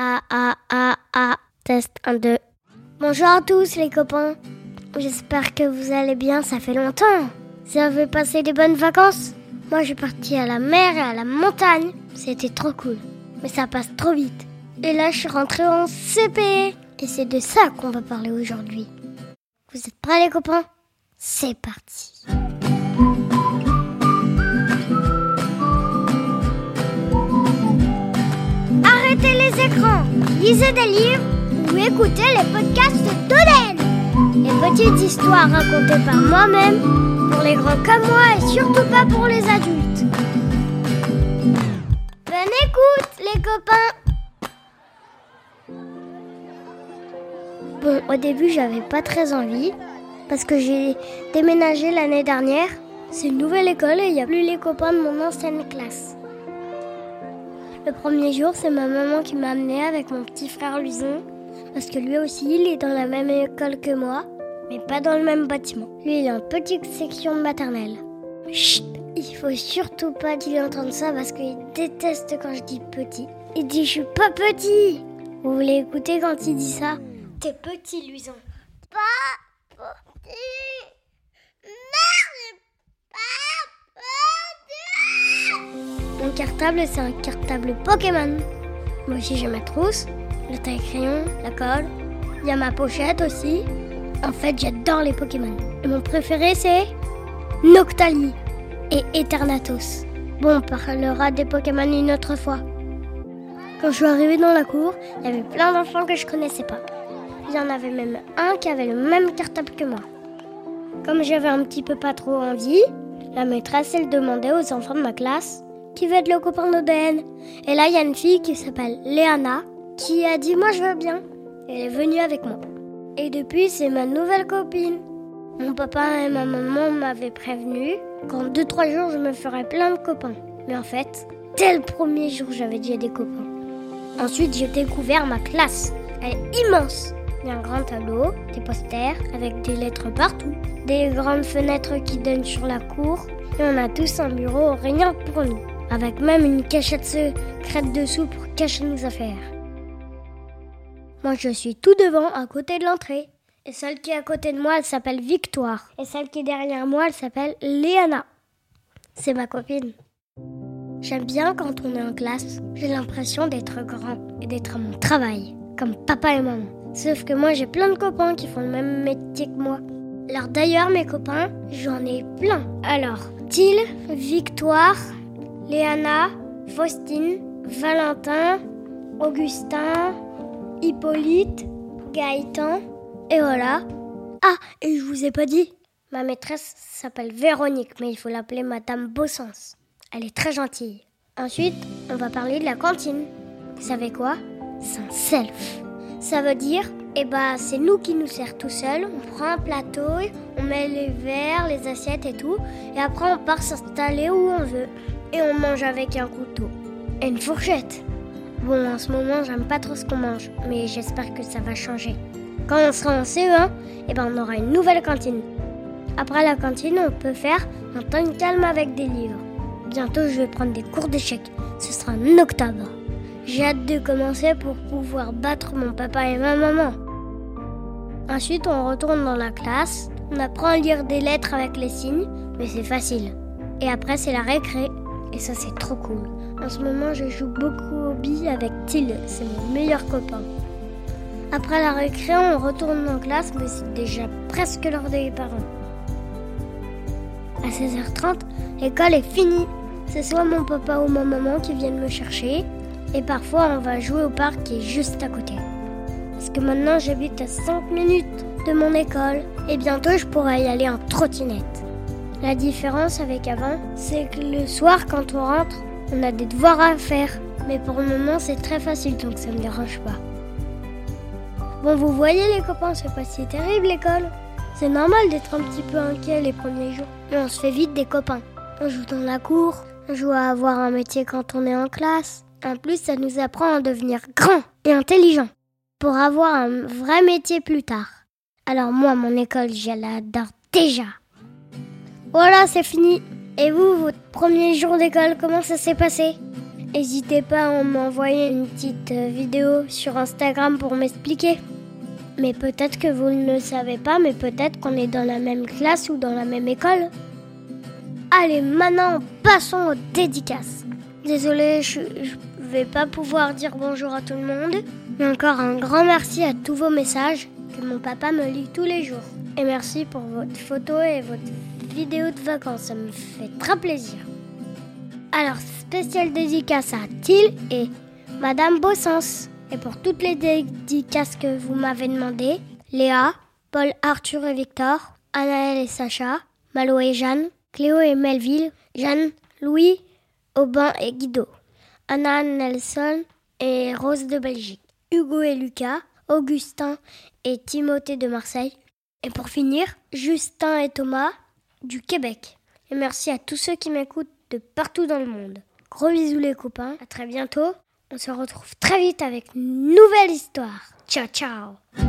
A, A, A, A. Test 1, 2. Bonjour à tous les copains. J'espère que vous allez bien, ça fait longtemps. Vous avez passé des bonnes vacances? Moi, je suis à la mer et à la montagne. C'était trop cool. Mais ça passe trop vite. Et là, je suis rentrée en CP. Et c'est de ça qu'on va parler aujourd'hui. Vous êtes prêts les copains? C'est parti. Lisez des livres ou écoutez les podcasts d'Oden. Les petites histoires racontées par moi-même, pour les grands comme moi et surtout pas pour les adultes. Bonne écoute les copains Bon, au début j'avais pas très envie, parce que j'ai déménagé l'année dernière. C'est une nouvelle école et il n'y a plus les copains de mon ancienne classe. Le premier jour, c'est ma maman qui m'a amené avec mon petit frère Luison, parce que lui aussi, il est dans la même école que moi, mais pas dans le même bâtiment. Lui, il est en petite section maternelle. Chut Il faut surtout pas qu'il entende ça parce qu'il déteste quand je dis petit. Il dit je suis pas petit Vous voulez écouter quand il dit ça? T'es petit, Luison. Pas petit Cartable, c'est un cartable Pokémon. Moi aussi, j'ai ma trousse, le taille crayon, la colle. Il y a ma pochette aussi. En fait, j'adore les Pokémon. Et mon préféré, c'est Noctali et Eternatus. Bon, on parlera des Pokémon une autre fois. Quand je suis arrivée dans la cour, il y avait plein d'enfants que je connaissais pas. Il y en avait même un qui avait le même cartable que moi. Comme j'avais un petit peu pas trop envie, la maîtresse, elle demandait aux enfants de ma classe qui veut être le copain d'Oden. Et là, il y a une fille qui s'appelle Léana qui a dit Moi, je veux bien. elle est venue avec moi. Et depuis, c'est ma nouvelle copine. Mon papa et ma maman m'avaient prévenu qu'en 2-3 jours, je me ferais plein de copains. Mais en fait, dès le premier jour, j'avais déjà des copains. Ensuite, j'ai découvert ma classe. Elle est immense. Il y a un grand tableau, des posters avec des lettres partout, des grandes fenêtres qui donnent sur la cour, et on a tous un bureau rien pour nous avec même une cachette secrète dessous pour cacher nos affaires. Moi, je suis tout devant, à côté de l'entrée. Et celle qui est à côté de moi, elle s'appelle Victoire. Et celle qui est derrière moi, elle s'appelle Léana. C'est ma copine. J'aime bien quand on est en classe. J'ai l'impression d'être grand et d'être à mon travail, comme papa et maman. Sauf que moi, j'ai plein de copains qui font le même métier que moi. Alors d'ailleurs, mes copains, j'en ai plein. Alors, Till, Victoire, Léana, Faustine, Valentin, Augustin, Hippolyte, Gaëtan, et voilà. Ah, et je vous ai pas dit, ma maîtresse s'appelle Véronique, mais il faut l'appeler Madame Bossens. Elle est très gentille. Ensuite, on va parler de la cantine. Vous savez quoi? C'est un self. Ça veut dire, eh ben, c'est nous qui nous sert tout seul. On prend un plateau, on met les verres, les assiettes et tout, et après on part s'installer où on veut et on mange avec un couteau et une fourchette. Bon, en ce moment, j'aime pas trop ce qu'on mange, mais j'espère que ça va changer. Quand on sera en CE1, eh ben, on aura une nouvelle cantine. Après la cantine, on peut faire un temps calme avec des livres. Bientôt, je vais prendre des cours d'échecs. Ce sera en octobre. J'ai hâte de commencer pour pouvoir battre mon papa et ma maman. Ensuite, on retourne dans la classe. On apprend à lire des lettres avec les signes, mais c'est facile. Et après, c'est la récré. Et ça, c'est trop cool. En ce moment, je joue beaucoup au billes avec Till, c'est mon meilleur copain. Après la récré, on retourne en classe, mais c'est déjà presque l'heure des parents. À 16h30, l'école est finie. C'est soit mon papa ou ma maman qui viennent me chercher, et parfois on va jouer au parc qui est juste à côté. Parce que maintenant j'habite à 5 minutes de mon école, et bientôt je pourrai y aller en trottinette. La différence avec avant, c'est que le soir, quand on rentre, on a des devoirs à faire. Mais pour le moment, c'est très facile, donc ça me dérange pas. Bon, vous voyez les copains, c'est pas si terrible l'école. C'est normal d'être un petit peu inquiet les premiers jours. Mais on se fait vite des copains. On joue dans la cour, on joue à avoir un métier quand on est en classe. En plus, ça nous apprend à devenir grand et intelligent pour avoir un vrai métier plus tard. Alors moi, mon école, je l'adore déjà. Voilà, c'est fini. Et vous, votre premier jour d'école, comment ça s'est passé? N'hésitez pas à m'envoyer une petite euh, vidéo sur Instagram pour m'expliquer. Mais peut-être que vous ne le savez pas, mais peut-être qu'on est dans la même classe ou dans la même école. Allez, maintenant passons aux dédicaces. Désolée, je, ne vais pas pouvoir dire bonjour à tout le monde, mais encore un grand merci à tous vos messages que mon papa me lit tous les jours. Et merci pour votre photo et votre vidéo de vacances, ça me fait très plaisir. Alors, spécial dédicace à Thiel et Madame Bossens. Et pour toutes les dédicaces que vous m'avez demandé, Léa, Paul, Arthur et Victor, Anaël et Sacha, Malo et Jeanne, Cléo et Melville, Jeanne, Louis, Aubin et Guido, Anna Nelson et Rose de Belgique, Hugo et Lucas, Augustin et Timothée de Marseille. Et pour finir, Justin et Thomas du Québec. Et merci à tous ceux qui m'écoutent de partout dans le monde. Gros bisous les copains, à très bientôt. On se retrouve très vite avec une nouvelle histoire. Ciao ciao